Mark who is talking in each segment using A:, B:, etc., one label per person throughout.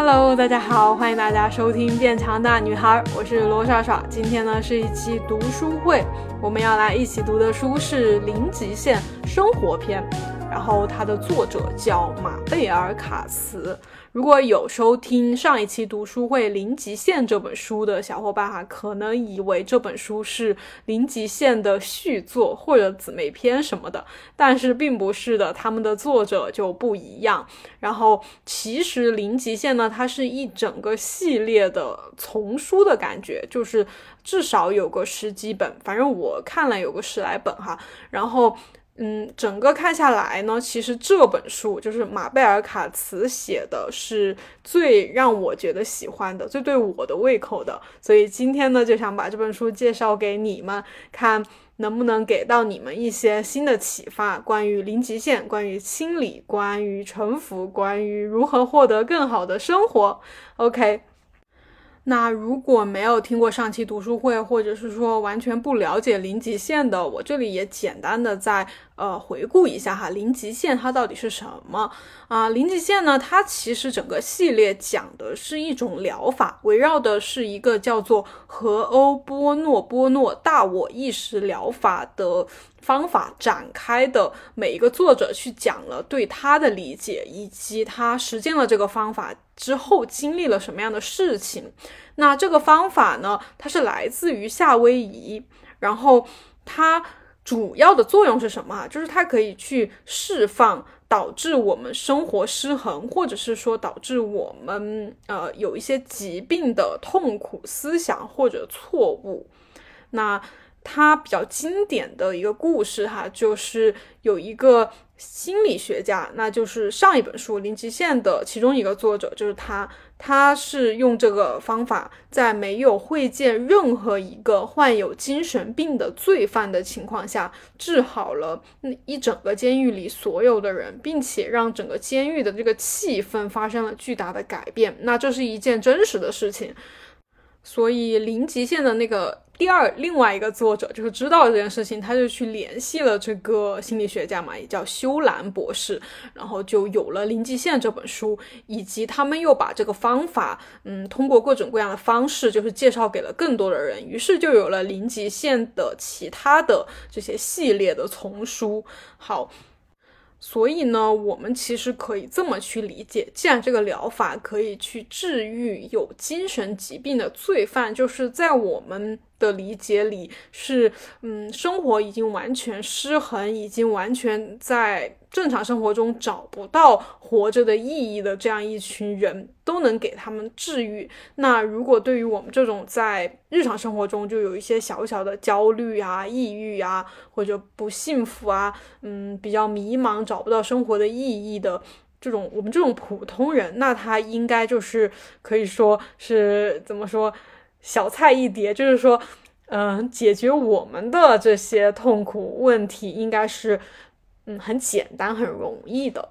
A: Hello，大家好，欢迎大家收听《变强大女孩》，我是罗莎莎。今天呢是一期读书会，我们要来一起读的书是《零极限生活篇》，然后它的作者叫马贝尔卡茨。如果有收听上一期读书会《零极限》这本书的小伙伴哈，可能以为这本书是《零极限》的续作或者姊妹篇什么的，但是并不是的，他们的作者就不一样。然后，其实《零极限》呢，它是一整个系列的丛书的感觉，就是至少有个十几本，反正我看了有个十来本哈。然后。嗯，整个看下来呢，其实这本书就是马贝尔卡茨写的，是最让我觉得喜欢的，最对我的胃口的。所以今天呢，就想把这本书介绍给你们，看能不能给到你们一些新的启发，关于零极限，关于清理，关于臣服，关于如何获得更好的生活。OK。那如果没有听过上期读书会，或者是说完全不了解零极限的，我这里也简单的再呃回顾一下哈，零极限它到底是什么啊？零极限呢，它其实整个系列讲的是一种疗法，围绕的是一个叫做和欧波诺波诺大我意识疗法的方法展开的。每一个作者去讲了对他的理解，以及他实践了这个方法。之后经历了什么样的事情？那这个方法呢？它是来自于夏威夷，然后它主要的作用是什么啊？就是它可以去释放导致我们生活失衡，或者是说导致我们呃有一些疾病的痛苦思想或者错误。那它比较经典的一个故事哈，就是有一个。心理学家，那就是上一本书《零极限》的其中一个作者，就是他。他是用这个方法，在没有会见任何一个患有精神病的罪犯的情况下，治好了那一整个监狱里所有的人，并且让整个监狱的这个气氛发生了巨大的改变。那这是一件真实的事情。所以，零极限的那个第二另外一个作者就是知道这件事情，他就去联系了这个心理学家嘛，也叫修兰博士，然后就有了零极限这本书，以及他们又把这个方法，嗯，通过各种各样的方式，就是介绍给了更多的人，于是就有了零极限的其他的这些系列的丛书。好。所以呢，我们其实可以这么去理解：既然这个疗法可以去治愈有精神疾病的罪犯，就是在我们。的理解里是，嗯，生活已经完全失衡，已经完全在正常生活中找不到活着的意义的这样一群人，都能给他们治愈。那如果对于我们这种在日常生活中就有一些小小的焦虑啊、抑郁啊，或者不幸福啊，嗯，比较迷茫、找不到生活的意义的这种我们这种普通人，那他应该就是可以说是怎么说？小菜一碟，就是说，嗯，解决我们的这些痛苦问题，应该是，嗯，很简单、很容易的。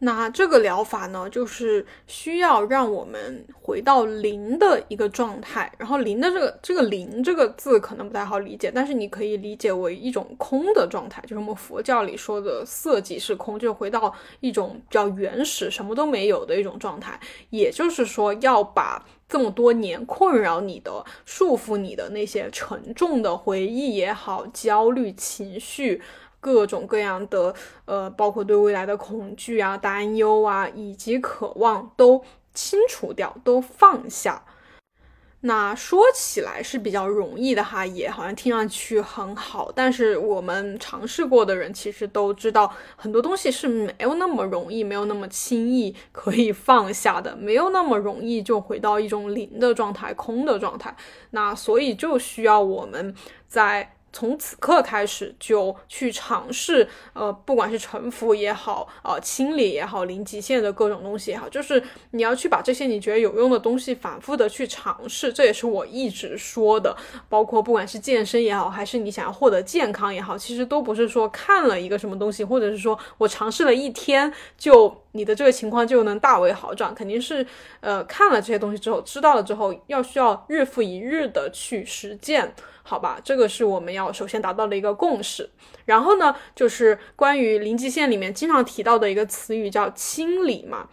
A: 那这个疗法呢，就是需要让我们回到零的一个状态。然后零的这个这个零这个字可能不太好理解，但是你可以理解为一种空的状态，就是我们佛教里说的色即是空，就回到一种比较原始、什么都没有的一种状态。也就是说，要把这么多年困扰你的、束缚你的那些沉重的回忆也好、焦虑情绪。各种各样的，呃，包括对未来的恐惧啊、担忧啊，以及渴望，都清除掉，都放下。那说起来是比较容易的哈，也好像听上去很好。但是我们尝试过的人，其实都知道，很多东西是没有那么容易，没有那么轻易可以放下的，没有那么容易就回到一种零的状态、空的状态。那所以就需要我们在。从此刻开始就去尝试，呃，不管是沉浮也好，呃，清理也好，零极限的各种东西也好，就是你要去把这些你觉得有用的东西反复的去尝试。这也是我一直说的，包括不管是健身也好，还是你想要获得健康也好，其实都不是说看了一个什么东西，或者是说我尝试了一天就你的这个情况就能大为好转，肯定是，呃，看了这些东西之后，知道了之后，要需要日复一日的去实践。好吧，这个是我们要首先达到的一个共识。然后呢，就是关于零极限里面经常提到的一个词语叫清理嘛。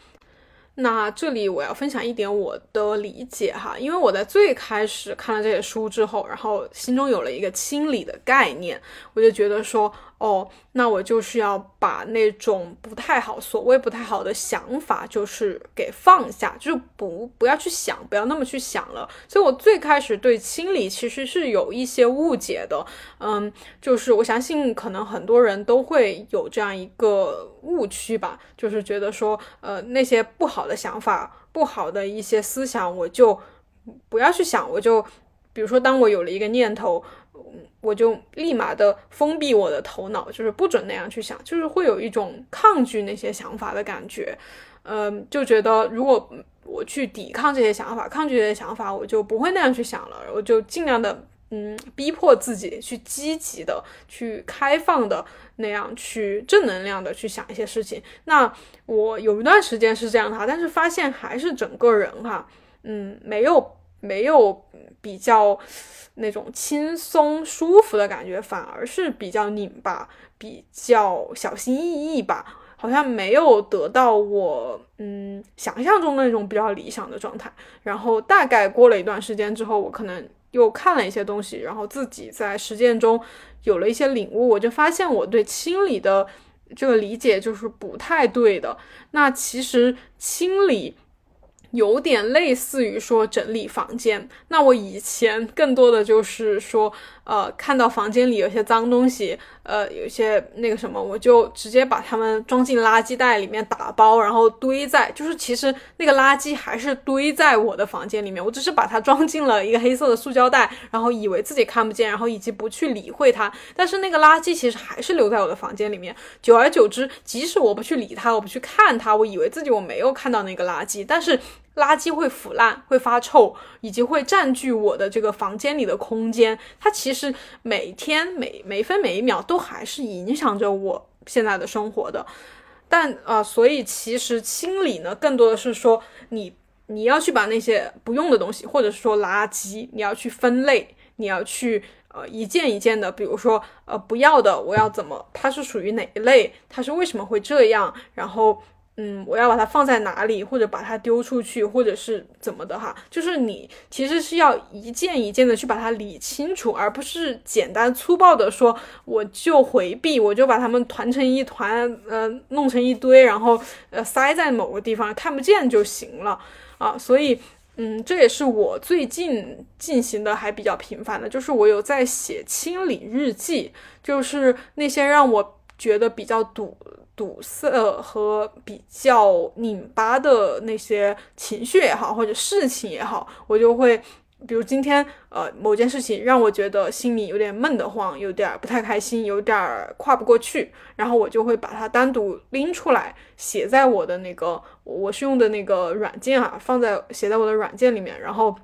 A: 那这里我要分享一点我的理解哈，因为我在最开始看了这些书之后，然后心中有了一个清理的概念，我就觉得说。哦，那我就是要把那种不太好、所谓不太好的想法，就是给放下，就是不不要去想，不要那么去想了。所以我最开始对清理其实是有一些误解的，嗯，就是我相信可能很多人都会有这样一个误区吧，就是觉得说，呃，那些不好的想法、不好的一些思想，我就不要去想，我就，比如说，当我有了一个念头。嗯我就立马的封闭我的头脑，就是不准那样去想，就是会有一种抗拒那些想法的感觉，嗯，就觉得如果我去抵抗这些想法，抗拒这些想法，我就不会那样去想了，我就尽量的，嗯，逼迫自己去积极的、去开放的那样去正能量的去想一些事情。那我有一段时间是这样哈，但是发现还是整个人哈，嗯，没有没有比较。那种轻松舒服的感觉，反而是比较拧巴，比较小心翼翼吧，好像没有得到我嗯想象中那种比较理想的状态。然后大概过了一段时间之后，我可能又看了一些东西，然后自己在实践中有了一些领悟，我就发现我对清理的这个理解就是不太对的。那其实清理。有点类似于说整理房间，那我以前更多的就是说。呃，看到房间里有些脏东西，呃，有些那个什么，我就直接把它们装进垃圾袋里面打包，然后堆在，就是其实那个垃圾还是堆在我的房间里面，我只是把它装进了一个黑色的塑胶袋，然后以为自己看不见，然后以及不去理会它，但是那个垃圾其实还是留在我的房间里面。久而久之，即使我不去理它，我不去看它，我以为自己我没有看到那个垃圾，但是垃圾会腐烂，会发臭，以及会占据我的这个房间里的空间，它其实每天每每分每一秒都还是影响着我现在的生活的，但啊，所以其实清理呢，更多的是说你你要去把那些不用的东西，或者是说垃圾，你要去分类，你要去呃一件一件的，比如说呃不要的，我要怎么，它是属于哪一类，它是为什么会这样，然后。嗯，我要把它放在哪里，或者把它丢出去，或者是怎么的哈？就是你其实是要一件一件的去把它理清楚，而不是简单粗暴的说我就回避，我就把它们团成一团，呃，弄成一堆，然后呃塞在某个地方看不见就行了啊。所以，嗯，这也是我最近进行的还比较频繁的，就是我有在写清理日记，就是那些让我觉得比较堵。堵塞和比较拧巴的那些情绪也好，或者事情也好，我就会，比如今天，呃，某件事情让我觉得心里有点闷得慌，有点不太开心，有点跨不过去，然后我就会把它单独拎出来，写在我的那个我是用的那个软件啊，放在写在我的软件里面，然后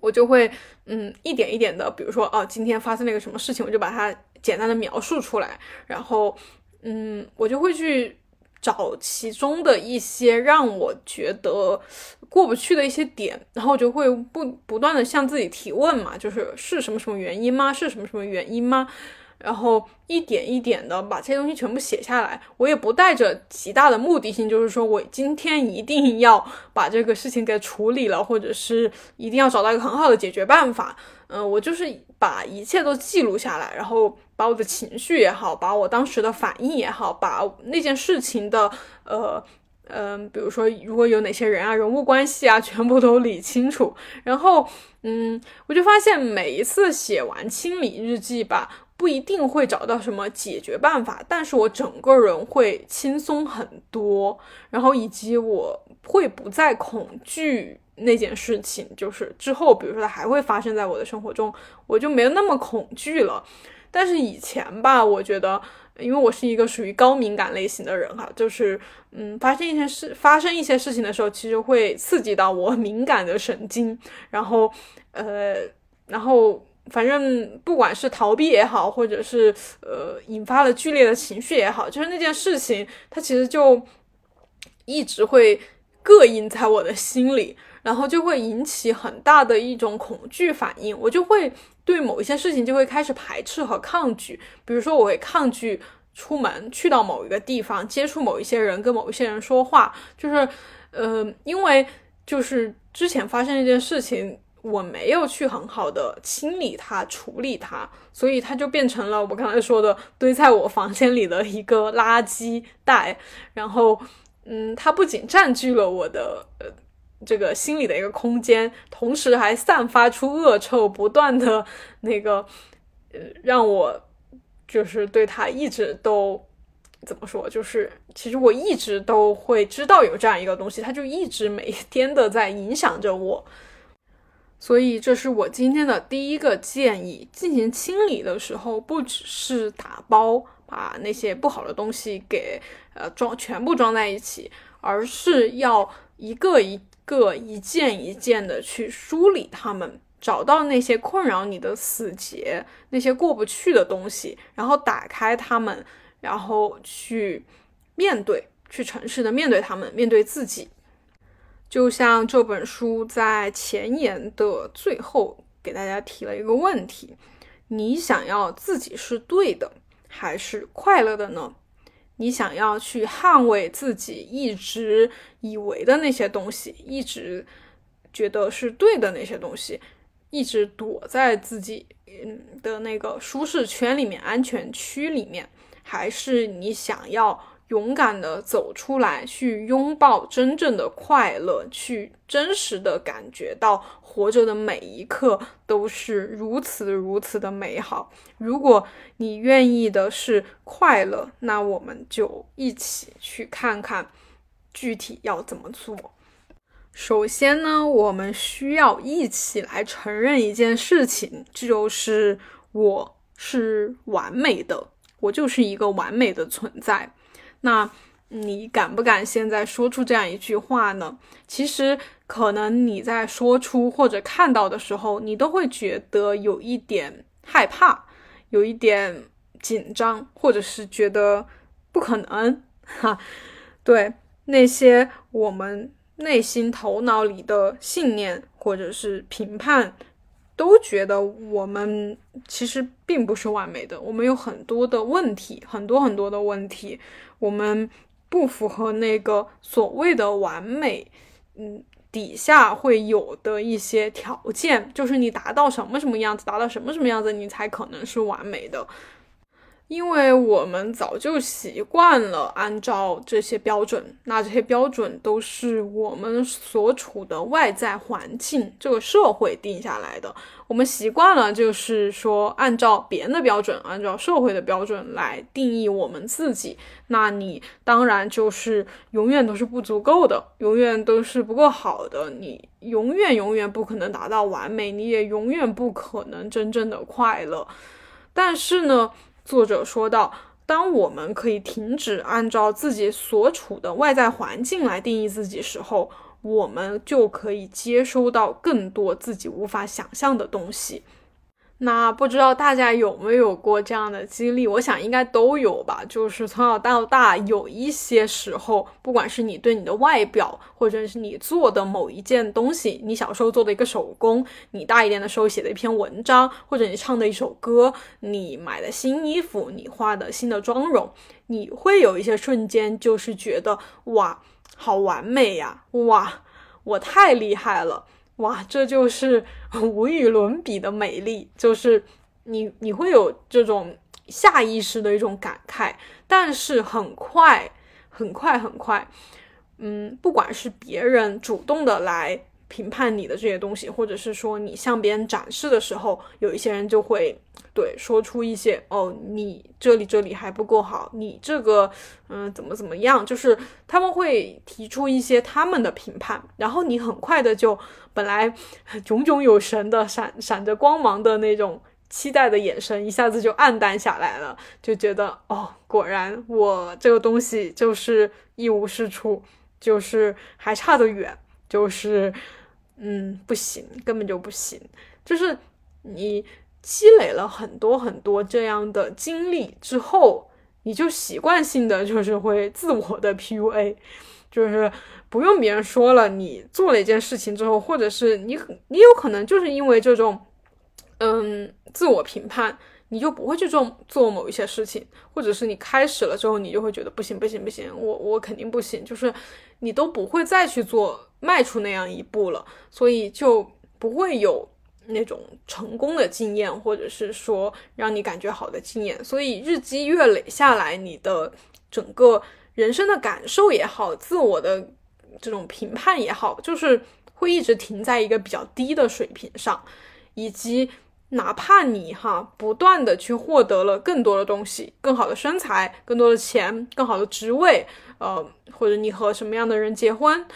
A: 我就会，嗯，一点一点的，比如说，哦，今天发生了一个什么事情，我就把它简单的描述出来，然后。嗯，我就会去找其中的一些让我觉得过不去的一些点，然后我就会不不断的向自己提问嘛，就是是什么什么原因吗？是什么什么原因吗？然后一点一点的把这些东西全部写下来。我也不带着极大的目的性，就是说我今天一定要把这个事情给处理了，或者是一定要找到一个很好的解决办法。嗯，我就是把一切都记录下来，然后。把我的情绪也好，把我当时的反应也好，把那件事情的呃嗯，比如说如果有哪些人啊、人物关系啊，全部都理清楚。然后嗯，我就发现每一次写完清理日记吧，不一定会找到什么解决办法，但是我整个人会轻松很多。然后以及我会不再恐惧那件事情，就是之后比如说它还会发生在我的生活中，我就没有那么恐惧了。但是以前吧，我觉得，因为我是一个属于高敏感类型的人哈，就是，嗯，发生一些事，发生一些事情的时候，其实会刺激到我敏感的神经，然后，呃，然后，反正不管是逃避也好，或者是呃引发了剧烈的情绪也好，就是那件事情，它其实就一直会膈应在我的心里，然后就会引起很大的一种恐惧反应，我就会。对某一些事情就会开始排斥和抗拒，比如说我会抗拒出门去到某一个地方接触某一些人，跟某一些人说话，就是，呃，因为就是之前发生一件事情，我没有去很好的清理它、处理它，所以它就变成了我刚才说的堆在我房间里的一个垃圾袋。然后，嗯，它不仅占据了我的呃这个心理的一个空间，同时还散发出恶臭，不断的那个呃让我就是对他一直都。怎么说？就是其实我一直都会知道有这样一个东西，它就一直每天的在影响着我。所以这是我今天的第一个建议：进行清理的时候，不只是打包把那些不好的东西给呃装全部装在一起，而是要一个一个、一件一件的去梳理它们，找到那些困扰你的死结、那些过不去的东西，然后打开它们。然后去面对，去诚实的面对他们，面对自己。就像这本书在前言的最后给大家提了一个问题：你想要自己是对的，还是快乐的呢？你想要去捍卫自己一直以为的那些东西，一直觉得是对的那些东西，一直躲在自己嗯的那个舒适圈里面、安全区里面。还是你想要勇敢的走出来，去拥抱真正的快乐，去真实的感觉到活着的每一刻都是如此如此的美好。如果你愿意的是快乐，那我们就一起去看看具体要怎么做。首先呢，我们需要一起来承认一件事情，就是我是完美的。我就是一个完美的存在，那你敢不敢现在说出这样一句话呢？其实可能你在说出或者看到的时候，你都会觉得有一点害怕，有一点紧张，或者是觉得不可能哈。对那些我们内心头脑里的信念或者是评判。都觉得我们其实并不是完美的，我们有很多的问题，很多很多的问题，我们不符合那个所谓的完美，嗯，底下会有的一些条件，就是你达到什么什么样子，达到什么什么样子，你才可能是完美的。因为我们早就习惯了按照这些标准，那这些标准都是我们所处的外在环境、这个社会定下来的。我们习惯了，就是说按照别人的标准，按照社会的标准来定义我们自己。那你当然就是永远都是不足够的，永远都是不够好的，你永远永远不可能达到完美，你也永远不可能真正的快乐。但是呢？作者说到：“当我们可以停止按照自己所处的外在环境来定义自己时候，我们就可以接收到更多自己无法想象的东西。”那不知道大家有没有过这样的经历？我想应该都有吧。就是从小到大，有一些时候，不管是你对你的外表，或者是你做的某一件东西，你小时候做的一个手工，你大一点的时候写的一篇文章，或者你唱的一首歌，你买的新衣服，你画的新的妆容，你会有一些瞬间，就是觉得哇，好完美呀！哇，我太厉害了！哇，这就是 无与伦比的美丽，就是你你会有这种下意识的一种感慨，但是很快很快很快，嗯，不管是别人主动的来。评判你的这些东西，或者是说你向别人展示的时候，有一些人就会对说出一些哦，你这里这里还不够好，你这个嗯怎么怎么样，就是他们会提出一些他们的评判，然后你很快的就本来 炯炯有神的闪闪着光芒的那种期待的眼神，一下子就暗淡下来了，就觉得哦，果然我这个东西就是一无是处，就是还差得远，就是。嗯，不行，根本就不行。就是你积累了很多很多这样的经历之后，你就习惯性的就是会自我的 PUA，就是不用别人说了，你做了一件事情之后，或者是你你有可能就是因为这种嗯自我评判，你就不会去做做某一些事情，或者是你开始了之后，你就会觉得不行不行不行，我我肯定不行，就是你都不会再去做迈出那样一步了，所以就不会有那种成功的经验，或者是说让你感觉好的经验。所以日积月累下来，你的整个人生的感受也好，自我的这种评判也好，就是会一直停在一个比较低的水平上，以及。哪怕你哈不断的去获得了更多的东西，更好的身材，更多的钱，更好的职位，呃，或者你和什么样的人结婚，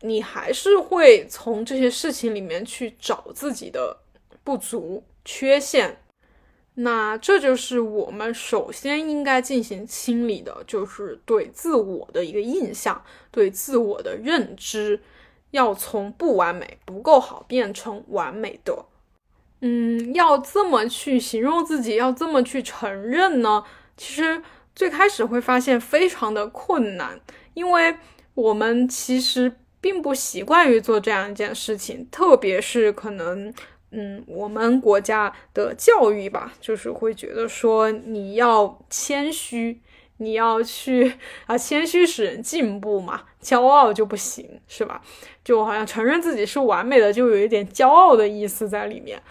A: 你还是会从这些事情里面去找自己的不足、缺陷。那这就是我们首先应该进行清理的，就是对自我的一个印象，对自我的认知，要从不完美、不够好变成完美的。嗯，要这么去形容自己，要这么去承认呢？其实最开始会发现非常的困难，因为我们其实并不习惯于做这样一件事情，特别是可能，嗯，我们国家的教育吧，就是会觉得说你要谦虚，你要去啊，谦虚使人进步嘛，骄傲就不行，是吧？就好像承认自己是完美的，就有一点骄傲的意思在里面。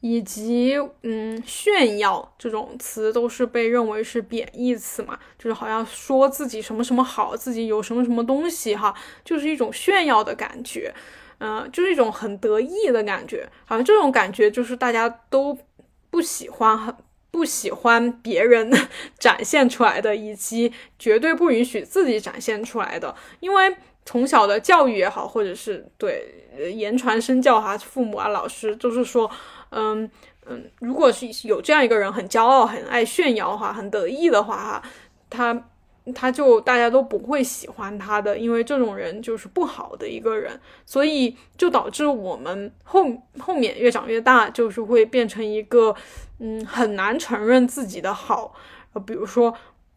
A: 以及，嗯，炫耀这种词都是被认为是贬义词嘛，就是好像说自己什么什么好，自己有什么什么东西哈，就是一种炫耀的感觉，嗯，就是一种很得意的感觉，好像这种感觉就是大家都不喜欢，很不喜欢别人展现出来的，以及绝对不允许自己展现出来的，因为从小的教育也好，或者是对言传身教哈，父母啊、老师就是说。嗯嗯，如果是有这样一个人很骄傲、很爱炫耀哈、很得意的话哈，他他就大家都不会喜欢他的，因为这种人就是不好的一个人，所以就导致我们后后面越长越大，就是会变成一个嗯很难承认自己的好，呃，比如说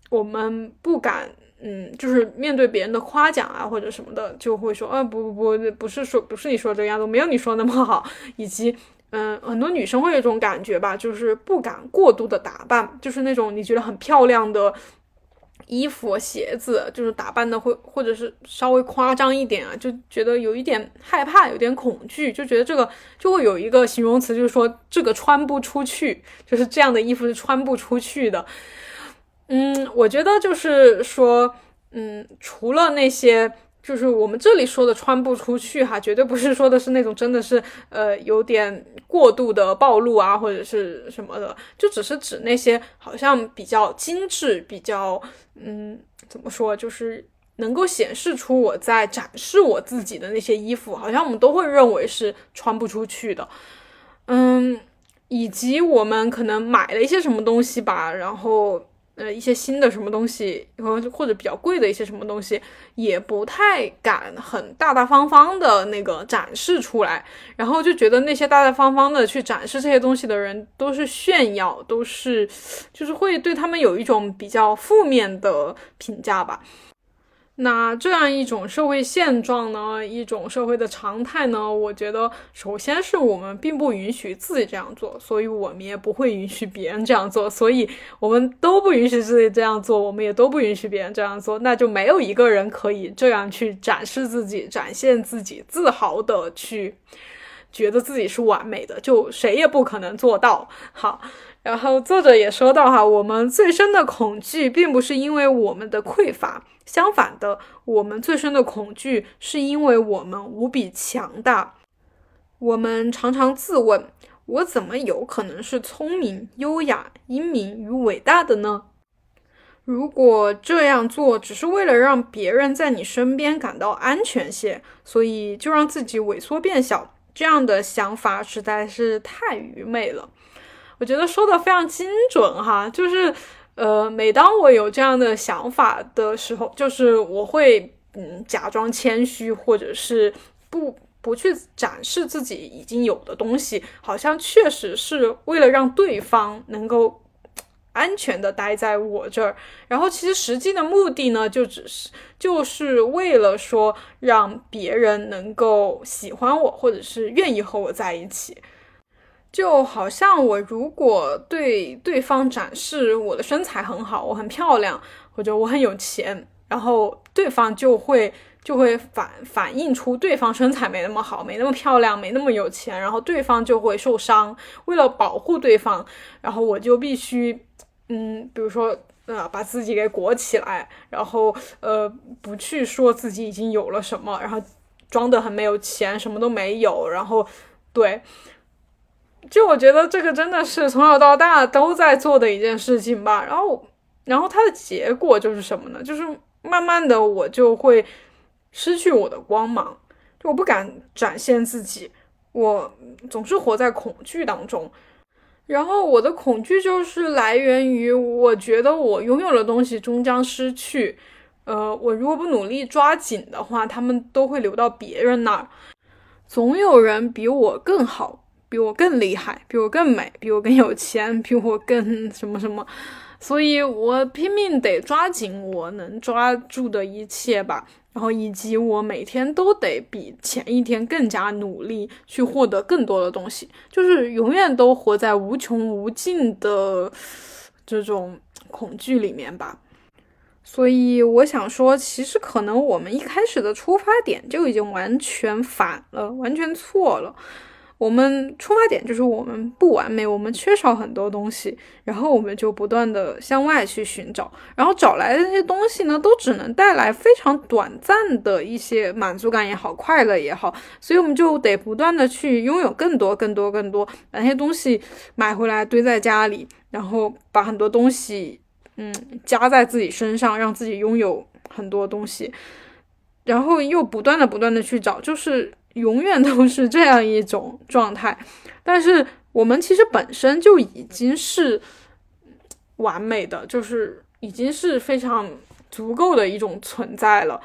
A: 我们不敢嗯，就是面对别人的夸奖啊或者什么的，就会说啊不不不，不是说不是你说这个样子，没有你说那么好，以及。嗯，很多女生会有一种感觉吧，就是不敢过度的打扮，就是那种你觉得很漂亮的衣服、鞋子，就是打扮的会或者是稍微夸张一点啊，就觉得有一点害怕，有点恐惧，就觉得这个就会有一个形容词，就是说这个穿不出去，就是这样的衣服是穿不出去的。嗯，我觉得就是说，嗯，除了那些。就是我们这里说的穿不出去哈，绝对不是说的是那种真的是呃有点过度的暴露啊或者是什么的，就只是指那些好像比较精致、比较嗯怎么说，就是能够显示出我在展示我自己的那些衣服，好像我们都会认为是穿不出去的，嗯，以及我们可能买了一些什么东西吧，然后。呃，一些新的什么东西，或或者比较贵的一些什么东西，也不太敢很大大方方的那个展示出来，然后就觉得那些大大方方的去展示这些东西的人都是炫耀，都是，就是会对他们有一种比较负面的评价吧。那这样一种社会现状呢，一种社会的常态呢，我觉得首先是我们并不允许自己这样做，所以我们也不会允许别人这样做，所以我们都不允许自己这样做，我们也都不允许别人这样做，那就没有一个人可以这样去展示自己、展现自己、自豪的去觉得自己是完美的，就谁也不可能做到。好。然后作者也说到哈，我们最深的恐惧并不是因为我们的匮乏，相反的，我们最深的恐惧是因为我们无比强大。我们常常自问：我怎么有可能是聪明、优雅、英明与伟大的呢？如果这样做只是为了让别人在你身边感到安全些，所以就让自己萎缩变小，这样的想法实在是太愚昧了。我觉得说的非常精准哈，就是，呃，每当我有这样的想法的时候，就是我会嗯假装谦虚，或者是不不去展示自己已经有的东西，好像确实是为了让对方能够安全的待在我这儿，然后其实实际的目的呢，就只是就是为了说让别人能够喜欢我，或者是愿意和我在一起。就好像我如果对对方展示我的身材很好，我很漂亮，或者我很有钱，然后对方就会就会反反映出对方身材没那么好，没那么漂亮，没那么有钱，然后对方就会受伤。为了保护对方，然后我就必须，嗯，比如说呃，把自己给裹起来，然后呃，不去说自己已经有了什么，然后装的很没有钱，什么都没有，然后对。就我觉得这个真的是从小到大都在做的一件事情吧，然后，然后它的结果就是什么呢？就是慢慢的我就会失去我的光芒，就我不敢展现自己，我总是活在恐惧当中，然后我的恐惧就是来源于我觉得我拥有的东西终将失去，呃，我如果不努力抓紧的话，他们都会流到别人那儿，总有人比我更好。比我更厉害，比我更美，比我更有钱，比我更什么什么，所以我拼命得抓紧我能抓住的一切吧。然后以及我每天都得比前一天更加努力，去获得更多的东西，就是永远都活在无穷无尽的这种恐惧里面吧。所以我想说，其实可能我们一开始的出发点就已经完全反了，完全错了。我们出发点就是我们不完美，我们缺少很多东西，然后我们就不断的向外去寻找，然后找来的那些东西呢，都只能带来非常短暂的一些满足感也好，快乐也好，所以我们就得不断的去拥有更多、更多、更多，把那些东西买回来堆在家里，然后把很多东西，嗯，加在自己身上，让自己拥有很多东西，然后又不断的、不断的去找，就是。永远都是这样一种状态，但是我们其实本身就已经是完美的，就是已经是非常足够的一种存在了。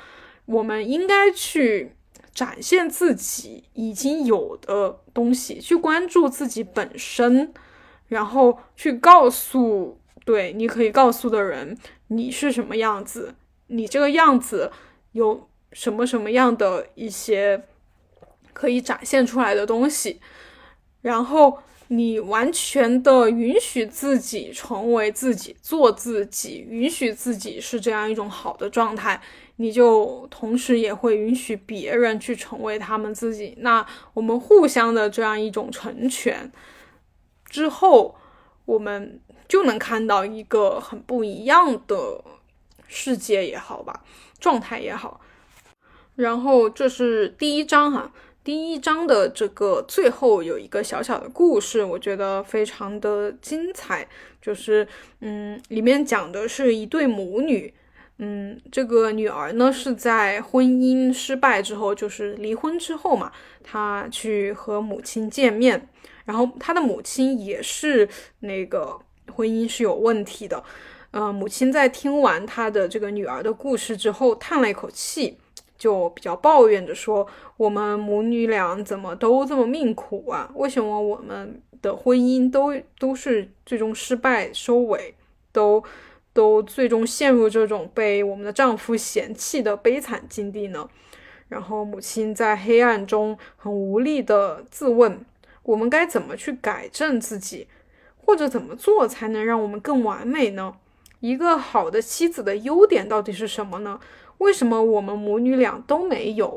A: 我们应该去展现自己已经有的东西，去关注自己本身，然后去告诉对你可以告诉的人你是什么样子，你这个样子有什么什么样的一些。可以展现出来的东西，然后你完全的允许自己成为自己，做自己，允许自己是这样一种好的状态，你就同时也会允许别人去成为他们自己。那我们互相的这样一种成全之后，我们就能看到一个很不一样的世界也好吧，状态也好。然后这是第一章哈。第一章的这个最后有一个小小的故事，我觉得非常的精彩。就是，嗯，里面讲的是一对母女，嗯，这个女儿呢是在婚姻失败之后，就是离婚之后嘛，她去和母亲见面，然后她的母亲也是那个婚姻是有问题的，呃，母亲在听完她的这个女儿的故事之后，叹了一口气。就比较抱怨着说：“我们母女俩怎么都这么命苦啊？为什么我们的婚姻都都是最终失败收尾，都都最终陷入这种被我们的丈夫嫌弃的悲惨境地呢？”然后母亲在黑暗中很无力的自问：“我们该怎么去改正自己，或者怎么做才能让我们更完美呢？一个好的妻子的优点到底是什么呢？”为什么我们母女俩都没有？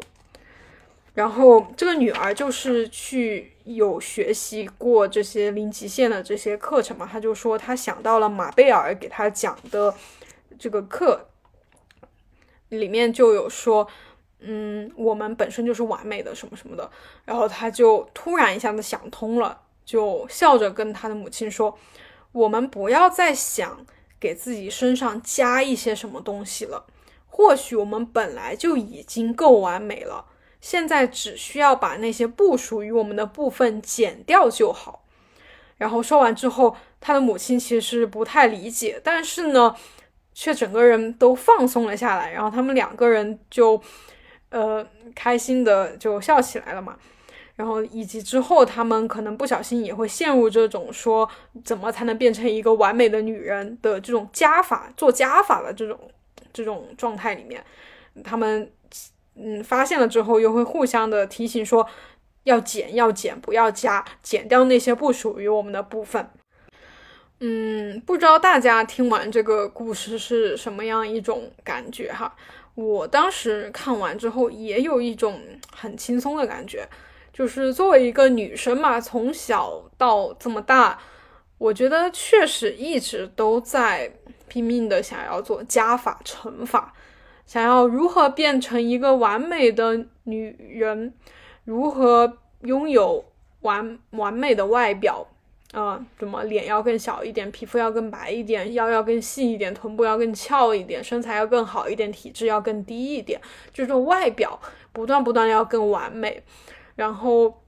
A: 然后这个女儿就是去有学习过这些零极限的这些课程嘛，她就说她想到了马贝尔给她讲的这个课，里面就有说，嗯，我们本身就是完美的什么什么的。然后她就突然一下子想通了，就笑着跟她的母亲说：“我们不要再想给自己身上加一些什么东西了。”或许我们本来就已经够完美了，现在只需要把那些不属于我们的部分剪掉就好。然后说完之后，他的母亲其实不太理解，但是呢，却整个人都放松了下来。然后他们两个人就，呃，开心的就笑起来了嘛。然后以及之后，他们可能不小心也会陷入这种说怎么才能变成一个完美的女人的这种加法，做加法的这种。这种状态里面，他们嗯发现了之后，又会互相的提醒说，要减要减，不要加，减掉那些不属于我们的部分。嗯，不知道大家听完这个故事是什么样一种感觉哈？我当时看完之后也有一种很轻松的感觉，就是作为一个女生嘛，从小到这么大，我觉得确实一直都在拼命的想要做加法乘法，想要如何变成一个完美的女人，如何拥有完完美的外表。啊，怎么脸要更小一点，皮肤要更白一点，腰要更细一点，臀部要更翘一点，身材要更好一点，体质要更低一点，就这种外表不断不断要更完美。然后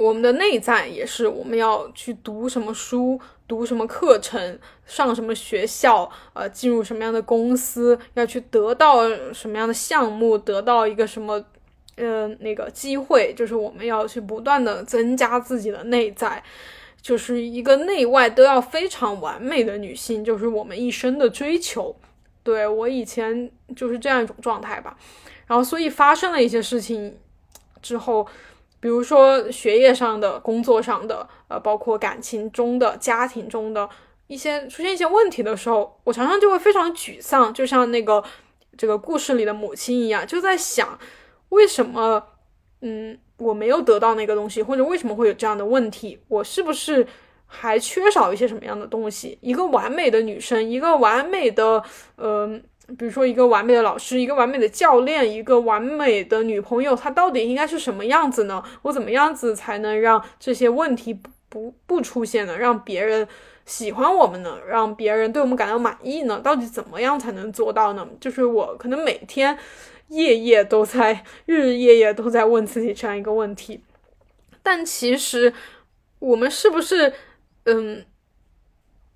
A: 我们的内在也是，我们要去读什么书，读什么课程，上什么学校，呃，进入什么样的公司，要去得到什么样的项目，得到一个什么。嗯，那个机会就是我们要去不断的增加自己的内在，就是一个内外都要非常完美的女性，就是我们一生的追求。对我以前就是这样一种状态吧，然后所以发生了一些事情之后，比如说学业上的、工作上的，呃，包括感情中的、家庭中的一些出现一些问题的时候，我常常就会非常沮丧，就像那个这个故事里的母亲一样，就在想。为什么，嗯，我没有得到那个东西，或者为什么会有这样的问题？我是不是还缺少一些什么样的东西？一个完美的女生，一个完美的，嗯，比如说一个完美的老师，一个完美的教练，一个完美的女朋友，她到底应该是什么样子呢？我怎么样子才能让这些问题不不不出现呢？让别人喜欢我们呢？让别人对我们感到满意呢？到底怎么样才能做到呢？就是我可能每天。夜夜都在，日日夜夜都在问自己这样一个问题，但其实我们是不是，嗯，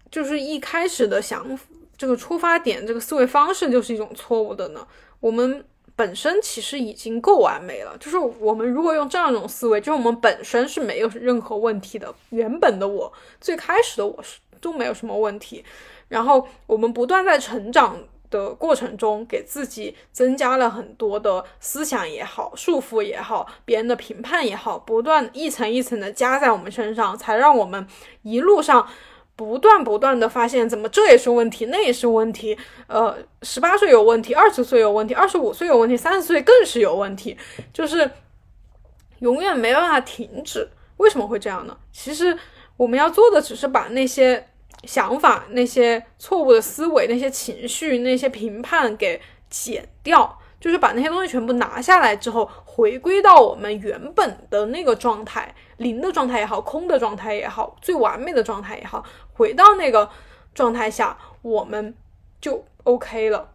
A: 就是一开始的想法这个出发点，这个思维方式就是一种错误的呢？我们本身其实已经够完美了，就是我们如果用这样一种思维，就是我们本身是没有任何问题的，原本的我，最开始的我是都没有什么问题，然后我们不断在成长。的过程中，给自己增加了很多的思想也好，束缚也好，别人的评判也好，不断一层一层的加在我们身上，才让我们一路上不断不断的发现，怎么这也是问题，那也是问题。呃，十八岁有问题，二十岁有问题，二十五岁有问题，三十岁更是有问题，就是永远没办法停止。为什么会这样呢？其实我们要做的只是把那些。想法那些错误的思维，那些情绪，那些评判给减掉，就是把那些东西全部拿下来之后，回归到我们原本的那个状态，零的状态也好，空的状态也好，最完美的状态也好，回到那个状态下，我们就 OK 了。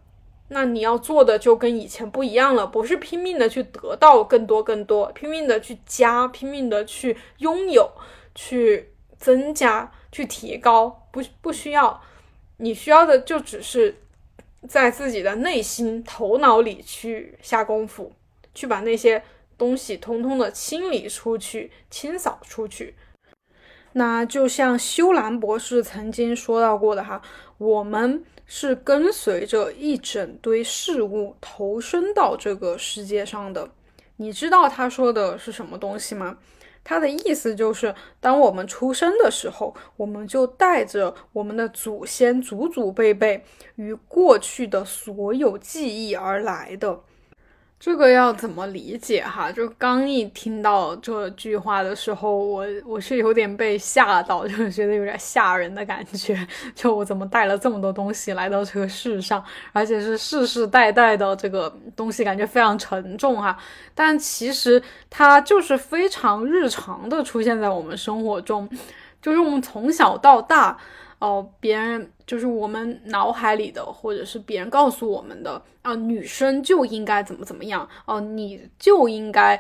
A: 那你要做的就跟以前不一样了，不是拼命的去得到更多更多，拼命的去加，拼命的去拥有，去增加。去提高不不需要，你需要的就只是在自己的内心、头脑里去下功夫，去把那些东西通通的清理出去、清扫出去。那就像修兰博士曾经说到过的哈，我们是跟随着一整堆事物投身到这个世界上的。你知道他说的是什么东西吗？它的意思就是，当我们出生的时候，我们就带着我们的祖先祖祖辈辈与过去的所有记忆而来的。这个要怎么理解哈？就刚一听到这句话的时候，我我是有点被吓到，就是觉得有点吓人的感觉。就我怎么带了这么多东西来到这个世上，而且是世世代代的这个东西，感觉非常沉重哈。但其实它就是非常日常的出现在我们生活中，就是我们从小到大。哦，别人就是我们脑海里的，或者是别人告诉我们的啊，女生就应该怎么怎么样哦，你就应该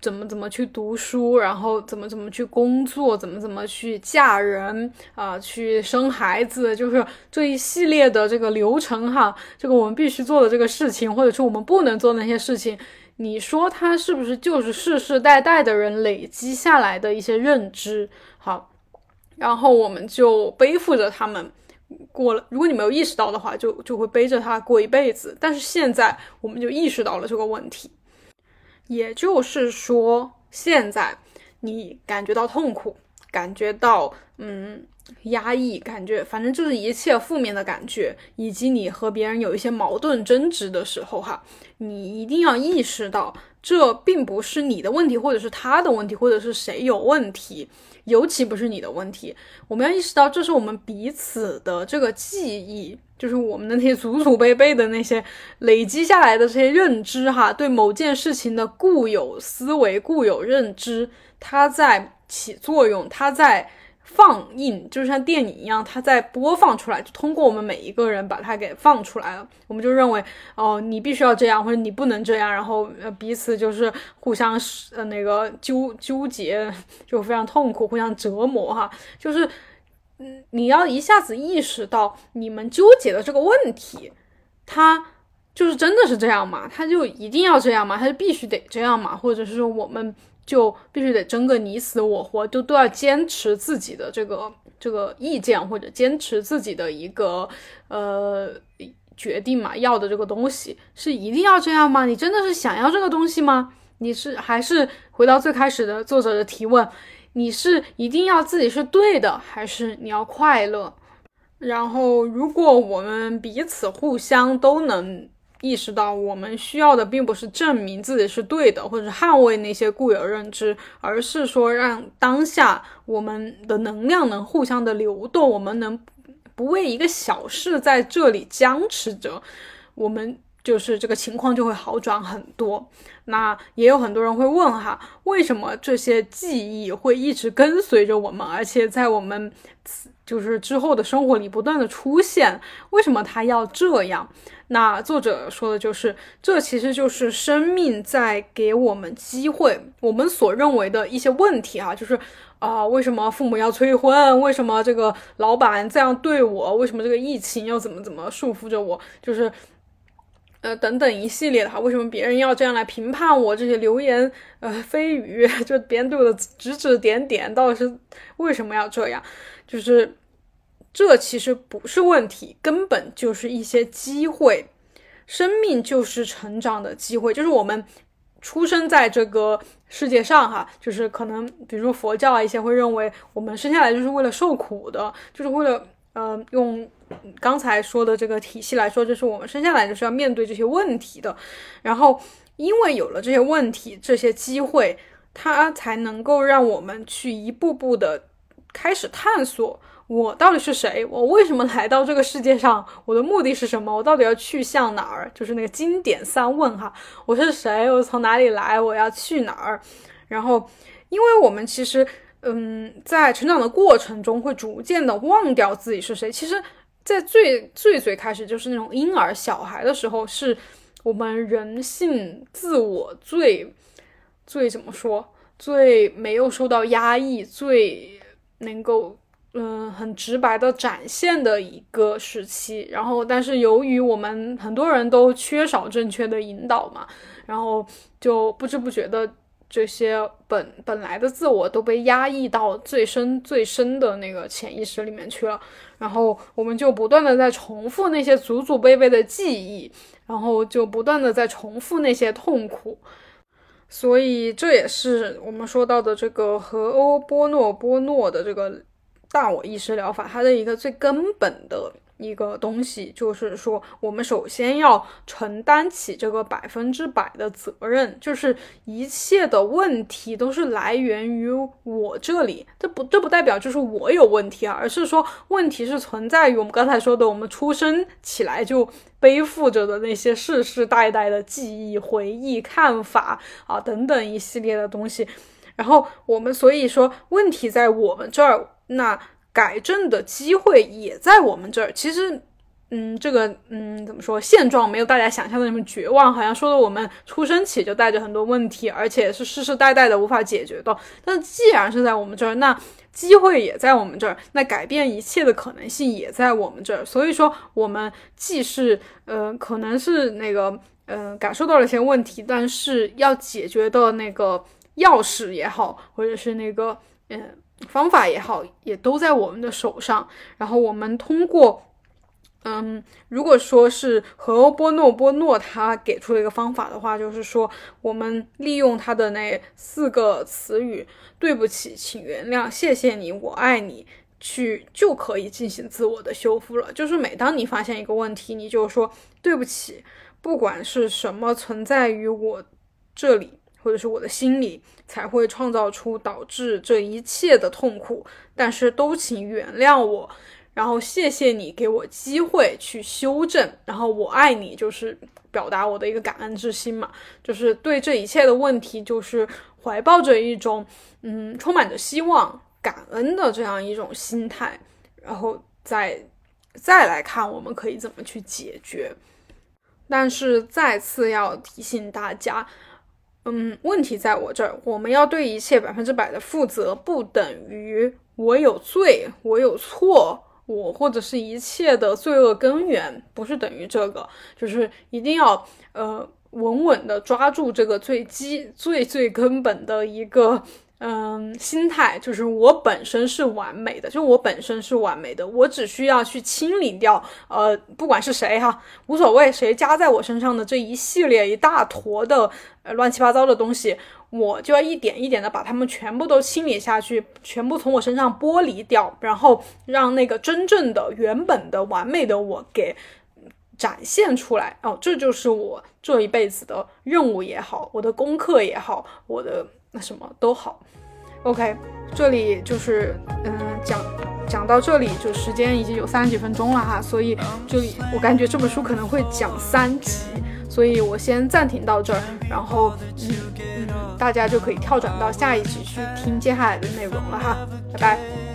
A: 怎么怎么去读书，然后怎么怎么去工作，怎么怎么去嫁人啊，去生孩子，就是这一系列的这个流程哈，这个我们必须做的这个事情，或者是我们不能做那些事情，你说它是不是就是世世代代的人累积下来的一些认知？好。然后我们就背负着他们过了。如果你没有意识到的话，就就会背着他过一辈子。但是现在我们就意识到了这个问题。也就是说，现在你感觉到痛苦，感觉到嗯压抑，感觉反正就是一切负面的感觉，以及你和别人有一些矛盾争执的时候，哈，你一定要意识到，这并不是你的问题，或者是他的问题，或者是谁有问题，尤其不是你的问题。我们要意识到，这是我们彼此的这个记忆。就是我们的那些祖祖辈辈的那些累积下来的这些认知，哈，对某件事情的固有思维、固有认知，它在起作用，它在放映，就像电影一样，它在播放出来，就通过我们每一个人把它给放出来了。我们就认为，哦，你必须要这样，或者你不能这样，然后呃彼此就是互相呃那个纠纠结，就非常痛苦，互相折磨，哈，就是。嗯，你要一下子意识到你们纠结的这个问题，它就是真的是这样吗？它就一定要这样吗？它就必须得这样吗？或者是说，我们就必须得争个你死我活，就都要坚持自己的这个这个意见，或者坚持自己的一个呃决定嘛？要的这个东西是一定要这样吗？你真的是想要这个东西吗？你是还是回到最开始的作者的提问？你是一定要自己是对的，还是你要快乐？然后，如果我们彼此互相都能意识到，我们需要的并不是证明自己是对的，或者捍卫那些固有认知，而是说让当下我们的能量能互相的流动，我们能不为一个小事在这里僵持着，我们。就是这个情况就会好转很多。那也有很多人会问哈，为什么这些记忆会一直跟随着我们，而且在我们就是之后的生活里不断的出现？为什么他要这样？那作者说的就是，这其实就是生命在给我们机会。我们所认为的一些问题哈，就是啊，为什么父母要催婚？为什么这个老板这样对我？为什么这个疫情要怎么怎么束缚着我？就是。呃，等等一系列的哈，为什么别人要这样来评判我？这些流言呃蜚语，就别人对我的指指点点，到底是为什么要这样？就是这其实不是问题，根本就是一些机会。生命就是成长的机会，就是我们出生在这个世界上哈，就是可能比如说佛教啊，一些会认为我们生下来就是为了受苦的，就是为了呃用。刚才说的这个体系来说，就是我们生下来就是要面对这些问题的，然后因为有了这些问题、这些机会，它才能够让我们去一步步的开始探索我到底是谁，我为什么来到这个世界上，我的目的是什么，我到底要去向哪儿？就是那个经典三问哈，我是谁？我从哪里来？我要去哪儿？然后，因为我们其实，嗯，在成长的过程中会逐渐的忘掉自己是谁，其实。在最最最开始，就是那种婴儿小孩的时候，是我们人性自我最最怎么说，最没有受到压抑，最能够嗯很直白的展现的一个时期。然后，但是由于我们很多人都缺少正确的引导嘛，然后就不知不觉的。这些本本来的自我都被压抑到最深最深的那个潜意识里面去了，然后我们就不断的在重复那些祖祖辈辈的记忆，然后就不断的在重复那些痛苦，所以这也是我们说到的这个和欧波诺波诺的这个大我意识疗法，它的一个最根本的。一个东西就是说，我们首先要承担起这个百分之百的责任，就是一切的问题都是来源于我这里。这不，这不代表就是我有问题啊，而是说问题是存在于我们刚才说的，我们出生起来就背负着的那些世世代代的记忆、回忆、看法啊等等一系列的东西。然后我们所以说，问题在我们这儿，那。改正的机会也在我们这儿。其实，嗯，这个，嗯，怎么说？现状没有大家想象的那么绝望，好像说的我们出生起就带着很多问题，而且是世世代代的无法解决的。但既然是在我们这儿，那机会也在我们这儿，那改变一切的可能性也在我们这儿。所以说，我们既是，呃，可能是那个，嗯，感受到了一些问题，但是要解决的那个钥匙也好，或者是那个，嗯。方法也好，也都在我们的手上。然后我们通过嗯，如果说是和欧波诺波诺他给出了一个方法的话，就是说我们利用他的那四个词语“对不起，请原谅，谢谢你，我爱你”，去就可以进行自我的修复了。就是每当你发现一个问题，你就说对不起，不管是什么存在于我这里，或者是我的心里，才会创造出导致这一切的痛苦，但是都请原谅我。然后谢谢你给我机会去修正，然后我爱你就是表达我的一个感恩之心嘛，就是对这一切的问题就是怀抱着一种嗯充满着希望、感恩的这样一种心态，然后再再来看我们可以怎么去解决。但是再次要提醒大家，嗯，问题在我这儿，我们要对一切百分之百的负责，不等于我有罪，我有错。我或者是一切的罪恶根源，不是等于这个，就是一定要呃稳稳的抓住这个最基最最根本的一个嗯心态，就是我本身是完美的，就我本身是完美的，我只需要去清理掉呃不管是谁哈，无所谓谁加在我身上的这一系列一大坨的呃乱七八糟的东西。我就要一点一点的把它们全部都清理下去，全部从我身上剥离掉，然后让那个真正的、原本的、完美的我给展现出来。哦，这就是我这一辈子的任务也好，我的功课也好，我的什么都好。OK，这里就是嗯讲讲到这里，就时间已经有三十几分钟了哈，所以这里我感觉这本书可能会讲三集。所以我先暂停到这儿，然后嗯嗯，大家就可以跳转到下一集去听接下来的内容了哈，拜拜。